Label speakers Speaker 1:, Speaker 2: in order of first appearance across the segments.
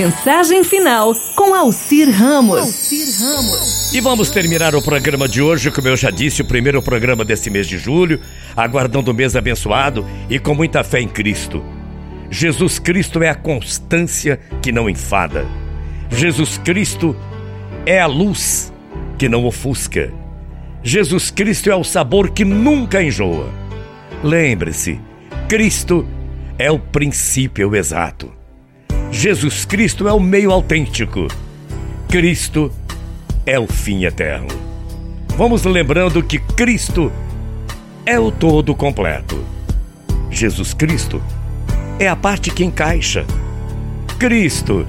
Speaker 1: Mensagem final com Alcir Ramos. Ramos.
Speaker 2: E vamos terminar o programa de hoje, como eu já disse, o primeiro programa desse mês de julho, aguardando o mês abençoado e com muita fé em Cristo. Jesus Cristo é a constância que não enfada. Jesus Cristo é a luz que não ofusca. Jesus Cristo é o sabor que nunca enjoa. Lembre-se, Cristo é o princípio exato. Jesus Cristo é o meio autêntico. Cristo é o fim eterno. Vamos lembrando que Cristo é o todo completo. Jesus Cristo é a parte que encaixa. Cristo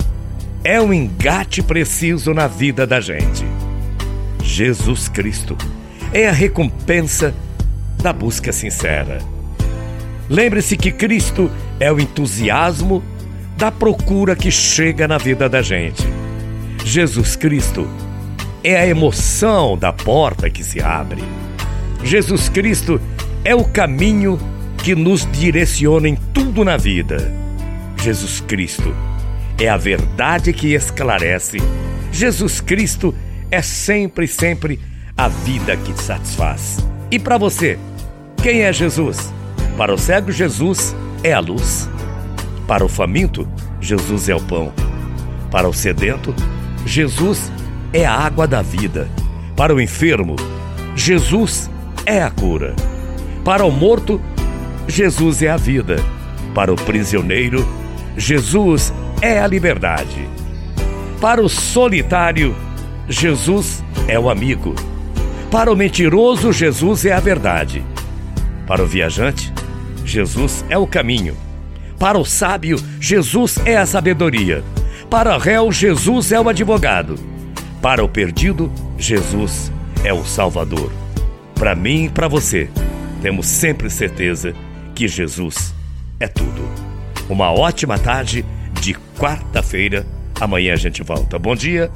Speaker 2: é um engate preciso na vida da gente. Jesus Cristo é a recompensa da busca sincera. Lembre-se que Cristo é o entusiasmo da procura que chega na vida da gente. Jesus Cristo é a emoção da porta que se abre. Jesus Cristo é o caminho que nos direciona em tudo na vida. Jesus Cristo é a verdade que esclarece. Jesus Cristo é sempre, sempre a vida que satisfaz. E para você, quem é Jesus? Para o cego, Jesus é a luz. Para o faminto, Jesus é o pão. Para o sedento, Jesus é a água da vida. Para o enfermo, Jesus é a cura. Para o morto, Jesus é a vida. Para o prisioneiro, Jesus é a liberdade. Para o solitário, Jesus é o amigo. Para o mentiroso, Jesus é a verdade. Para o viajante, Jesus é o caminho. Para o sábio, Jesus é a sabedoria. Para o réu, Jesus é o advogado. Para o perdido, Jesus é o Salvador. Para mim e para você, temos sempre certeza que Jesus é tudo. Uma ótima tarde de quarta-feira. Amanhã a gente volta. Bom dia,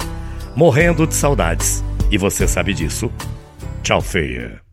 Speaker 2: morrendo de saudades. E você sabe disso. Tchau, feia.